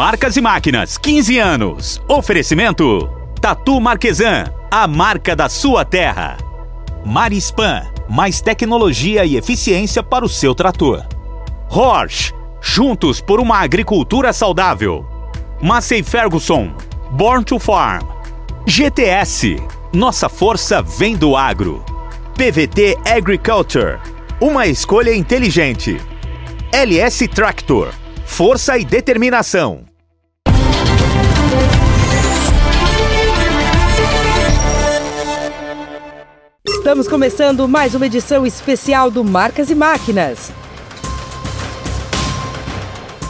Marcas e Máquinas, 15 anos. Oferecimento: Tatu Marquesan, a marca da sua terra. Marispan, mais tecnologia e eficiência para o seu trator. Horsch, juntos por uma agricultura saudável. Massey Ferguson, Born to Farm. GTS, nossa força vem do agro. PVT Agriculture, uma escolha inteligente. LS Tractor, força e determinação. Estamos começando mais uma edição especial do Marcas e Máquinas.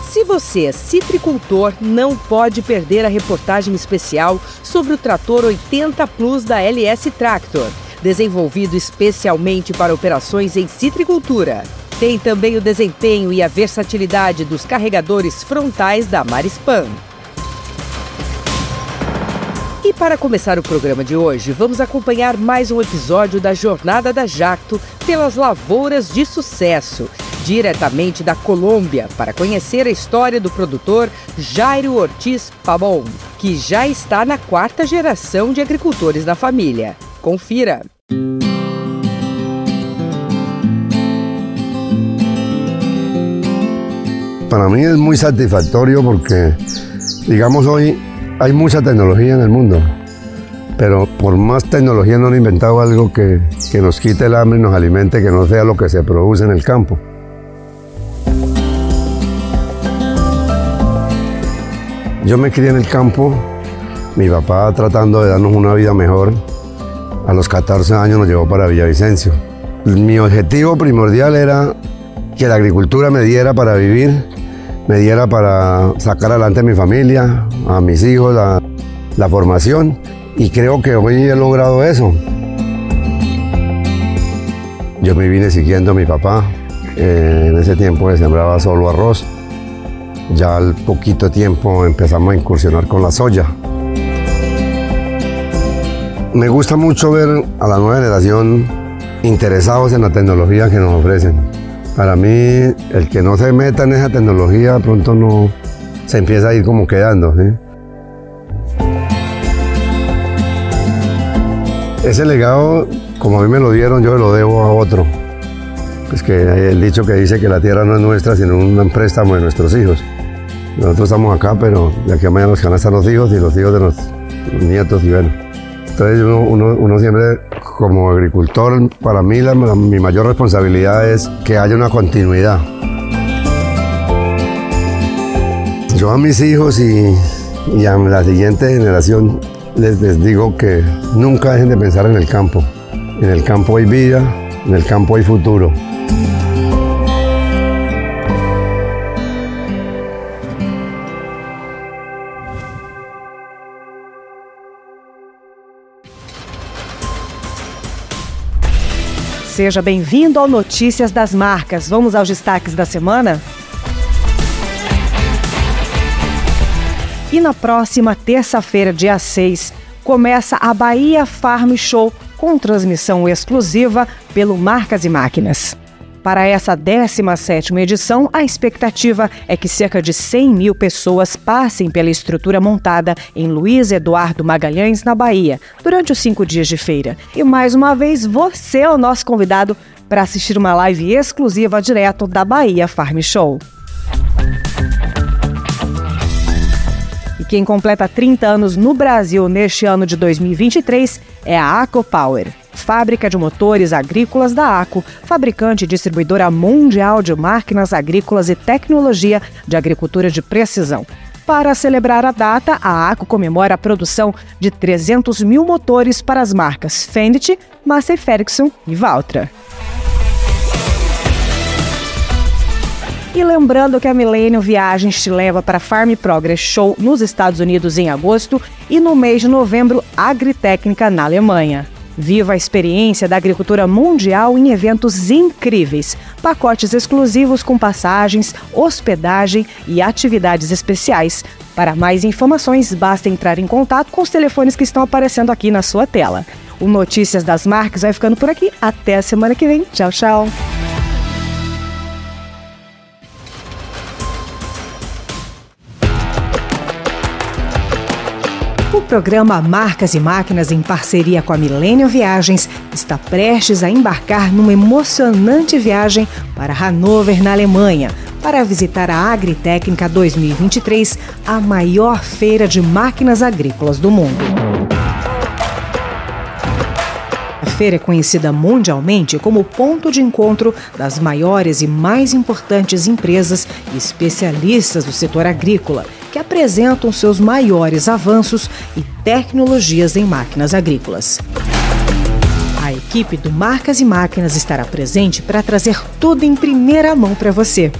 Se você é citricultor, não pode perder a reportagem especial sobre o trator 80 Plus da LS Tractor, desenvolvido especialmente para operações em citricultura. Tem também o desempenho e a versatilidade dos carregadores frontais da Marispan. E para começar o programa de hoje, vamos acompanhar mais um episódio da Jornada da Jacto pelas Lavouras de Sucesso, diretamente da Colômbia, para conhecer a história do produtor Jairo Ortiz Pabon, que já está na quarta geração de agricultores da família. Confira! Para mí es muy satisfactorio porque, digamos, hoy hay mucha tecnología en el mundo, pero por más tecnología no han inventado algo que, que nos quite el hambre y nos alimente, que no sea lo que se produce en el campo. Yo me crié en el campo, mi papá tratando de darnos una vida mejor. A los 14 años nos llevó para Villavicencio. Mi objetivo primordial era que la agricultura me diera para vivir, me diera para sacar adelante a mi familia, a mis hijos, la, formación. Y creo que hoy he logrado eso. Yo me vine siguiendo a mi papá. Eh, en ese tiempo se sembraba solo arroz. Ya al poquito tiempo empezamos a incursionar con la soya. Me gusta mucho ver a la nueva generación interesados en la tecnología que nos ofrecen. Para mí, el que no se meta en esa tecnología pronto no se empieza a ir como quedando. Ese legado, como a mí me lo dieron, yo lo debo a otro. Es que el dicho que dice que la tierra no es nuestra, sino un préstamo de nuestros hijos. Nosotros estamos acá, pero de aquí a mañana nos van a estar los hijos y los hijos de los nietos y bueno. Entonces uno siempre, como agricultor, para mí la, mi mayor responsabilidad es que haya una continuidad. Yo a mis hijos y, y a la siguiente generación les, les digo que nunca dejen de pensar en el campo. En el campo hay vida, en el campo hay futuro. Seja bem-vindo ao Notícias das Marcas. Vamos aos destaques da semana? E na próxima terça-feira, dia 6, começa a Bahia Farm Show com transmissão exclusiva pelo Marcas e Máquinas. Para essa 17ª edição, a expectativa é que cerca de 100 mil pessoas passem pela estrutura montada em Luiz Eduardo Magalhães, na Bahia, durante os cinco dias de feira. E mais uma vez, você é o nosso convidado para assistir uma live exclusiva direto da Bahia Farm Show. E quem completa 30 anos no Brasil neste ano de 2023 é a AcoPower fábrica de motores agrícolas da ACO, fabricante e distribuidora mundial de máquinas agrícolas e tecnologia de agricultura de precisão. Para celebrar a data, a ACO comemora a produção de 300 mil motores para as marcas Fendt, Massey Ferguson e Valtra. E lembrando que a Millennium Viagens te leva para Farm Progress Show nos Estados Unidos em agosto e no mês de novembro, Agritécnica na Alemanha. Viva a experiência da agricultura mundial em eventos incríveis, pacotes exclusivos com passagens, hospedagem e atividades especiais. Para mais informações, basta entrar em contato com os telefones que estão aparecendo aqui na sua tela. O Notícias das Marcas vai ficando por aqui. Até a semana que vem. Tchau, tchau. Programa Marcas e Máquinas, em parceria com a Millennium Viagens, está prestes a embarcar numa emocionante viagem para Hannover, na Alemanha, para visitar a Agritécnica 2023, a maior feira de máquinas agrícolas do mundo. A feira é conhecida mundialmente como ponto de encontro das maiores e mais importantes empresas e especialistas do setor agrícola que apresentam seus maiores avanços e tecnologias em máquinas agrícolas. A equipe do Marcas e Máquinas estará presente para trazer tudo em primeira mão para você.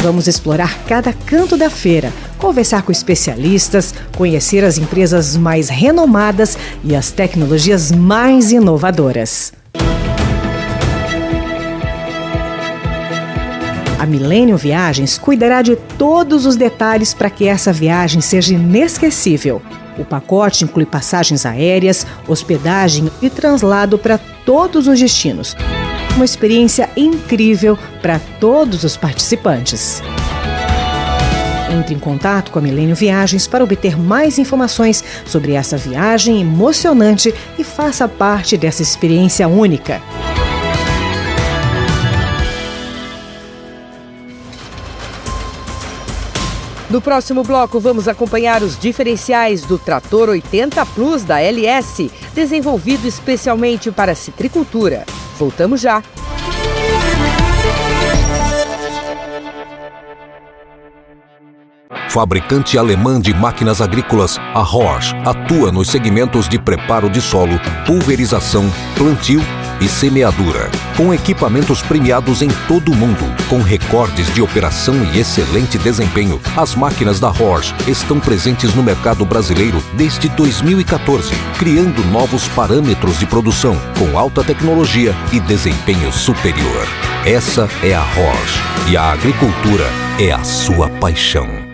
Vamos explorar cada canto da feira, conversar com especialistas, conhecer as empresas mais renomadas e as tecnologias mais inovadoras. A Millennium Viagens cuidará de todos os detalhes para que essa viagem seja inesquecível. O pacote inclui passagens aéreas, hospedagem e translado para todos os destinos. Uma experiência incrível para todos os participantes. Entre em contato com a Milênio Viagens para obter mais informações sobre essa viagem emocionante e faça parte dessa experiência única. No próximo bloco, vamos acompanhar os diferenciais do Trator 80 Plus da LS, desenvolvido especialmente para a citricultura. Voltamos já! Fabricante alemã de máquinas agrícolas, a Horsch atua nos segmentos de preparo de solo, pulverização, plantio e semeadura, com equipamentos premiados em todo o mundo, com recordes de operação e excelente desempenho. As máquinas da Horsch estão presentes no mercado brasileiro desde 2014, criando novos parâmetros de produção com alta tecnologia e desempenho superior. Essa é a Horsch e a agricultura é a sua paixão.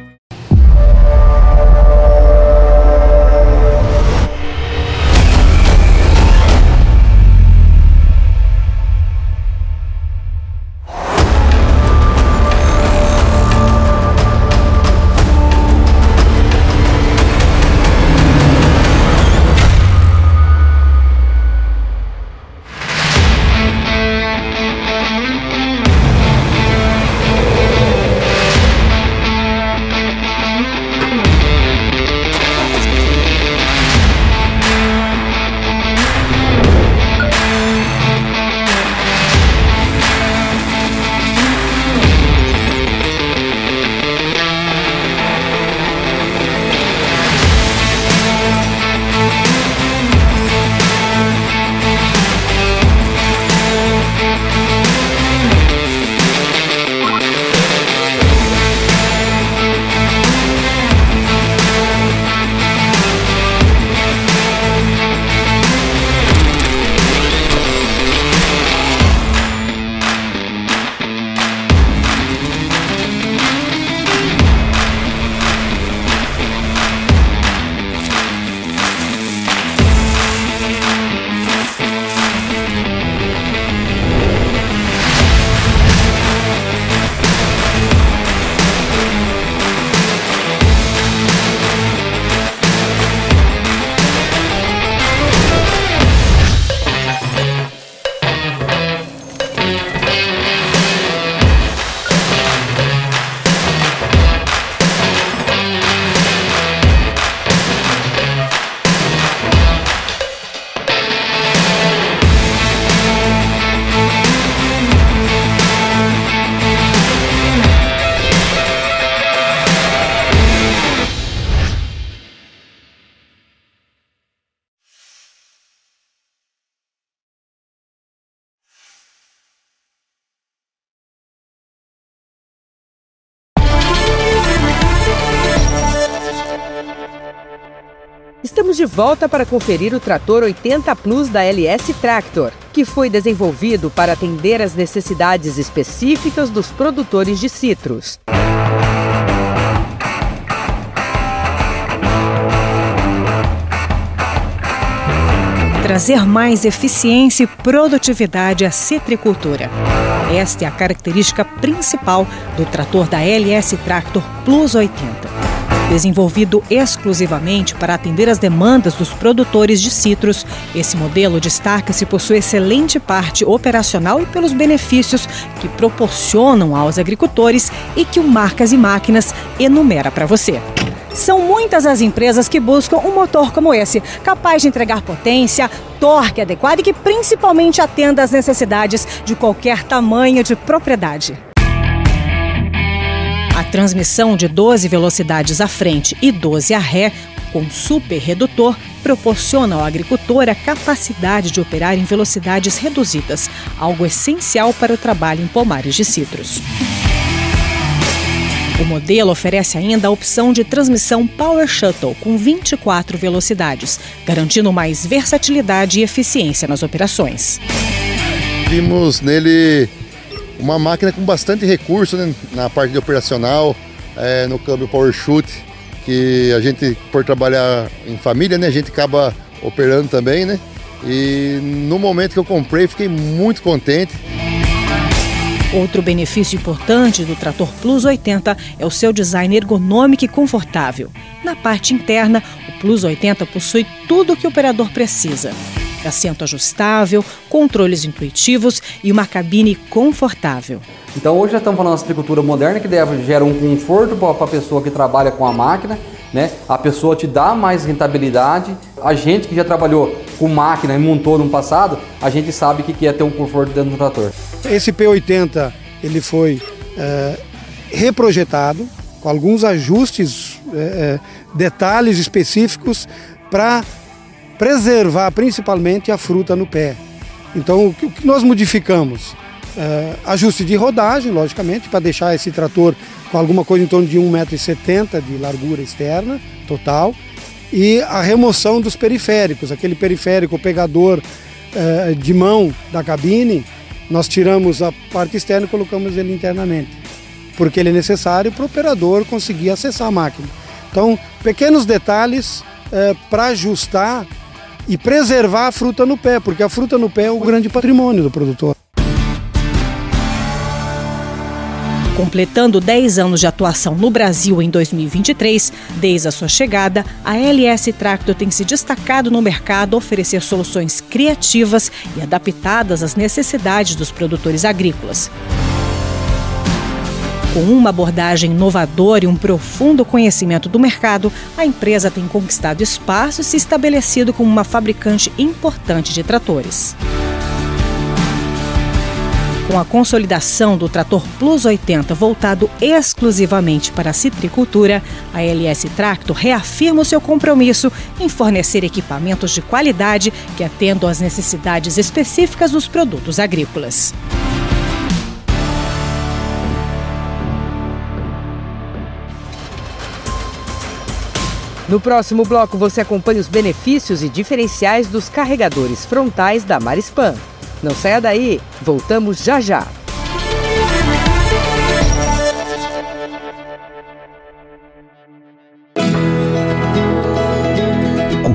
Estamos de volta para conferir o trator 80 Plus da LS Tractor, que foi desenvolvido para atender às necessidades específicas dos produtores de citros. Trazer mais eficiência e produtividade à citricultura. Esta é a característica principal do trator da LS Tractor Plus 80 Desenvolvido exclusivamente para atender as demandas dos produtores de citros, esse modelo destaca-se por sua excelente parte operacional e pelos benefícios que proporcionam aos agricultores e que o Marcas e Máquinas enumera para você. São muitas as empresas que buscam um motor como esse, capaz de entregar potência, torque adequado e que principalmente atenda às necessidades de qualquer tamanho de propriedade. A transmissão de 12 velocidades à frente e 12 à ré, com super redutor, proporciona ao agricultor a capacidade de operar em velocidades reduzidas, algo essencial para o trabalho em pomares de citros. O modelo oferece ainda a opção de transmissão Power Shuttle com 24 velocidades, garantindo mais versatilidade e eficiência nas operações. Vimos nele uma máquina com bastante recurso né, na parte operacional, é, no câmbio Power Shoot, que a gente, por trabalhar em família, né, a gente acaba operando também, né? E no momento que eu comprei, fiquei muito contente. Outro benefício importante do Trator Plus 80 é o seu design ergonômico e confortável. Na parte interna, o Plus 80 possui tudo o que o operador precisa. Assento ajustável, controles intuitivos e uma cabine confortável. Então hoje já estamos falando de agricultura moderna que deve, gera um conforto para a pessoa que trabalha com a máquina, né? A pessoa te dá mais rentabilidade. A gente que já trabalhou com máquina e montou no passado, a gente sabe que é ter um conforto dentro do trator. Esse P80 ele foi é, reprojetado com alguns ajustes, é, detalhes específicos para preservar principalmente a fruta no pé. Então, o que nós modificamos? É, ajuste de rodagem, logicamente, para deixar esse trator com alguma coisa em torno de 1,70m de largura externa total e a remoção dos periféricos, aquele periférico pegador é, de mão da cabine, nós tiramos a parte externa e colocamos ele internamente, porque ele é necessário para o operador conseguir acessar a máquina. Então, pequenos detalhes é, para ajustar e preservar a fruta no pé, porque a fruta no pé é o grande patrimônio do produtor. Completando 10 anos de atuação no Brasil em 2023, desde a sua chegada, a LS Tractor tem se destacado no mercado a oferecer soluções criativas e adaptadas às necessidades dos produtores agrícolas. Com uma abordagem inovadora e um profundo conhecimento do mercado, a empresa tem conquistado espaço e se estabelecido como uma fabricante importante de tratores. Com a consolidação do trator Plus 80 voltado exclusivamente para a citricultura, a LS Tractor reafirma o seu compromisso em fornecer equipamentos de qualidade que atendam às necessidades específicas dos produtos agrícolas. No próximo bloco, você acompanha os benefícios e diferenciais dos carregadores frontais da Marispan. Não saia daí, voltamos já já.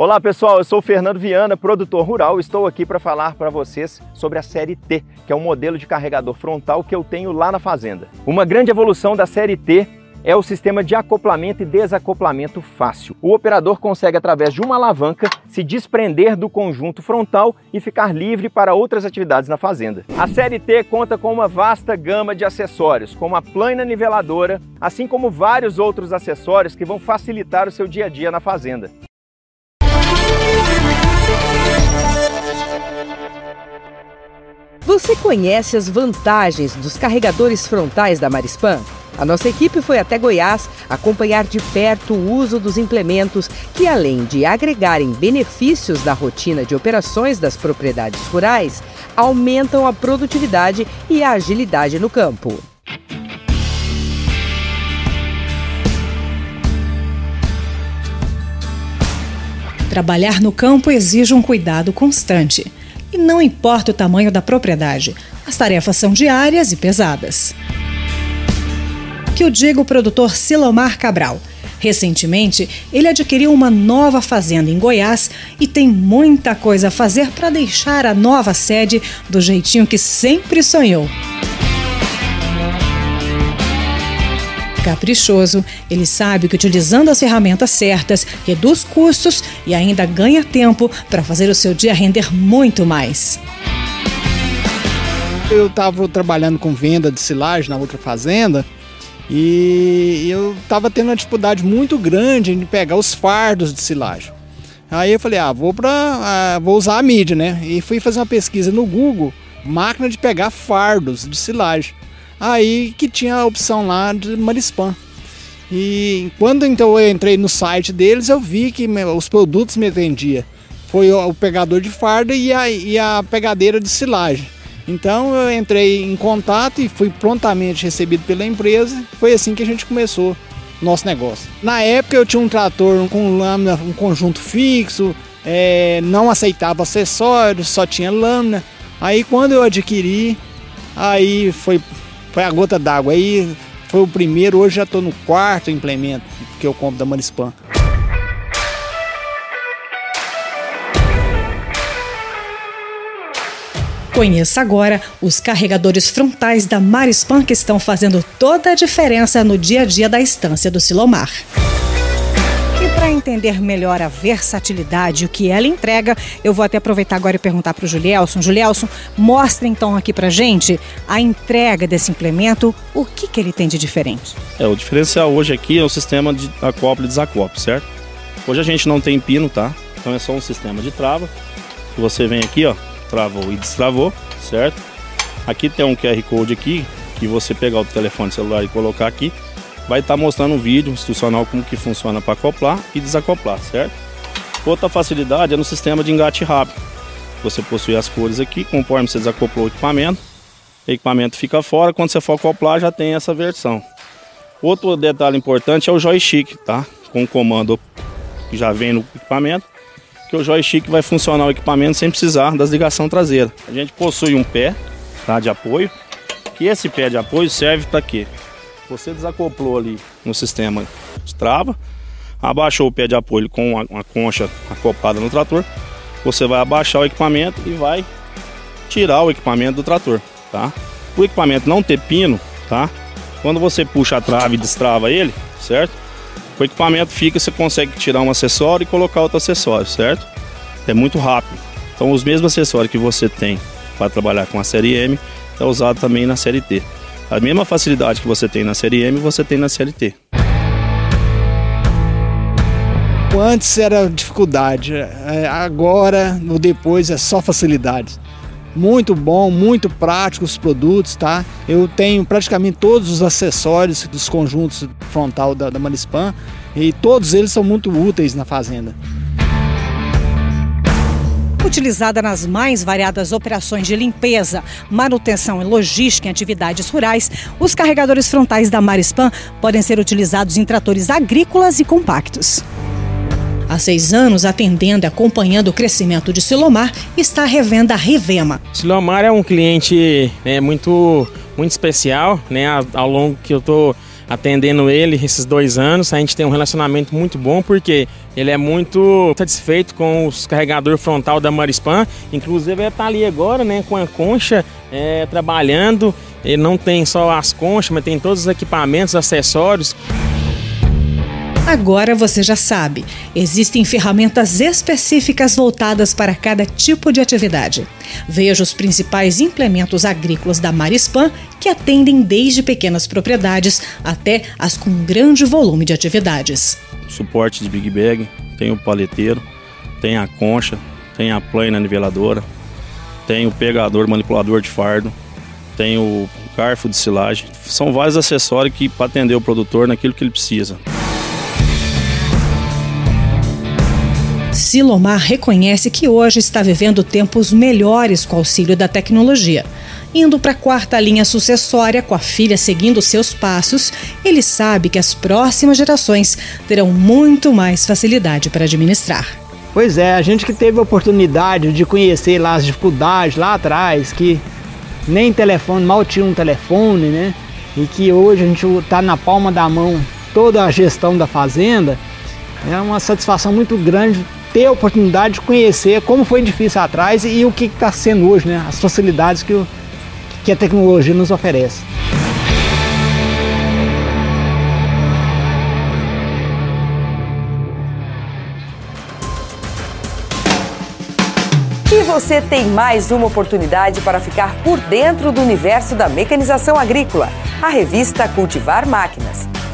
Olá pessoal, eu sou o Fernando Viana, produtor rural. Estou aqui para falar para vocês sobre a série T, que é um modelo de carregador frontal que eu tenho lá na fazenda. Uma grande evolução da série T é o sistema de acoplamento e desacoplamento fácil. O operador consegue, através de uma alavanca, se desprender do conjunto frontal e ficar livre para outras atividades na fazenda. A série T conta com uma vasta gama de acessórios, como a plana niveladora, assim como vários outros acessórios que vão facilitar o seu dia a dia na fazenda. Você conhece as vantagens dos carregadores frontais da Marispan? A nossa equipe foi até Goiás acompanhar de perto o uso dos implementos que, além de agregarem benefícios da rotina de operações das propriedades rurais, aumentam a produtividade e a agilidade no campo. Trabalhar no campo exige um cuidado constante. E não importa o tamanho da propriedade, as tarefas são diárias e pesadas. Que o diga o produtor Silomar Cabral. Recentemente, ele adquiriu uma nova fazenda em Goiás e tem muita coisa a fazer para deixar a nova sede do jeitinho que sempre sonhou. Caprichoso, ele sabe que utilizando as ferramentas certas reduz custos e ainda ganha tempo para fazer o seu dia render muito mais. Eu estava trabalhando com venda de silagem na outra fazenda e eu estava tendo uma dificuldade muito grande em pegar os fardos de silagem. Aí eu falei, ah, vou, pra, ah, vou usar a mídia, né? E fui fazer uma pesquisa no Google, máquina de pegar fardos de silagem. Aí que tinha a opção lá de Marispan. E quando então eu entrei no site deles, eu vi que os produtos me atendiam. Foi o pegador de farda e a, e a pegadeira de silagem. Então eu entrei em contato e fui prontamente recebido pela empresa. Foi assim que a gente começou nosso negócio. Na época eu tinha um trator com lâmina, um conjunto fixo, é, não aceitava acessórios, só tinha lâmina. Aí quando eu adquiri, aí foi foi a gota d'água. Aí foi o primeiro, hoje já estou no quarto implemento que eu compro da Marispan. Conheça agora os carregadores frontais da Marispan que estão fazendo toda a diferença no dia a dia da estância do Silomar. Para entender melhor a versatilidade o que ela entrega, eu vou até aproveitar agora e perguntar para o Julielson. Julielson, mostra então aqui para gente a entrega desse implemento, o que, que ele tem de diferente. É, o diferencial hoje aqui é o sistema de acople e desacople, certo? Hoje a gente não tem pino, tá? Então é só um sistema de trava. Você vem aqui, ó, travou e destravou, certo? Aqui tem um QR Code aqui, que você pegar o telefone celular e colocar aqui, vai estar tá mostrando um vídeo institucional como que funciona para acoplar e desacoplar, certo? Outra facilidade é no sistema de engate rápido. Você possui as cores aqui, conforme você desacoplou o equipamento, o equipamento fica fora, quando você for acoplar já tem essa versão. Outro detalhe importante é o joystick, tá? Com o comando que já vem no equipamento, que o joystick vai funcionar o equipamento sem precisar das ligação traseira. A gente possui um pé tá, de apoio, que esse pé de apoio serve para quê? Você desacoplou ali no sistema de trava, abaixou o pé de apoio com uma, concha acoplada no trator, você vai abaixar o equipamento e vai tirar o equipamento do trator, tá? O equipamento não ter pino, tá? Quando você puxa a trave e destrava ele, certo? O equipamento fica, você consegue tirar um acessório e colocar outro acessório, certo? É muito rápido. Então os mesmos acessórios que você tem para trabalhar com a série M é usado também na série T. A mesma facilidade que você tem na série M, você tem na série T. Antes era dificuldade, é, agora, no depois, é só facilidade. Muito bom, muito prático os produtos, tá? Eu tenho praticamente todos os acessórios dos conjuntos frontal da, da Manispan e todos eles são muito úteis na fazenda. Utilizada nas mais variadas operações de limpeza, manutenção e logística em atividades rurais, os carregadores frontais da Marispan podem ser utilizados em tratores agrícolas e compactos. Há seis anos, atendendo e acompanhando o crescimento de Silomar, está a revenda Rivema. Silomar é um cliente né, muito, muito especial, né, ao longo que eu estou atendendo ele esses dois anos. A gente tem um relacionamento muito bom porque ele é muito satisfeito com os carregador frontal da Marispan. Inclusive ele está ali agora, né, com a concha é, trabalhando. Ele não tem só as conchas, mas tem todos os equipamentos, acessórios. Agora você já sabe, existem ferramentas específicas voltadas para cada tipo de atividade. Veja os principais implementos agrícolas da Marispan que atendem desde pequenas propriedades até as com grande volume de atividades. Suporte de Big Bag, tem o paleteiro, tem a concha, tem a plana niveladora, tem o pegador manipulador de fardo, tem o garfo de silagem. São vários acessórios que para atender o produtor naquilo que ele precisa. Silomar reconhece que hoje está vivendo tempos melhores com o auxílio da tecnologia. Indo para a quarta linha sucessória, com a filha seguindo seus passos, ele sabe que as próximas gerações terão muito mais facilidade para administrar. Pois é, a gente que teve a oportunidade de conhecer lá as dificuldades lá atrás, que nem telefone, mal tinha um telefone, né? E que hoje a gente está na palma da mão toda a gestão da fazenda, é uma satisfação muito grande ter a oportunidade de conhecer como foi difícil atrás e o que está sendo hoje, né? As facilidades que, o, que a tecnologia nos oferece. E você tem mais uma oportunidade para ficar por dentro do universo da mecanização agrícola. A revista Cultivar Máquinas.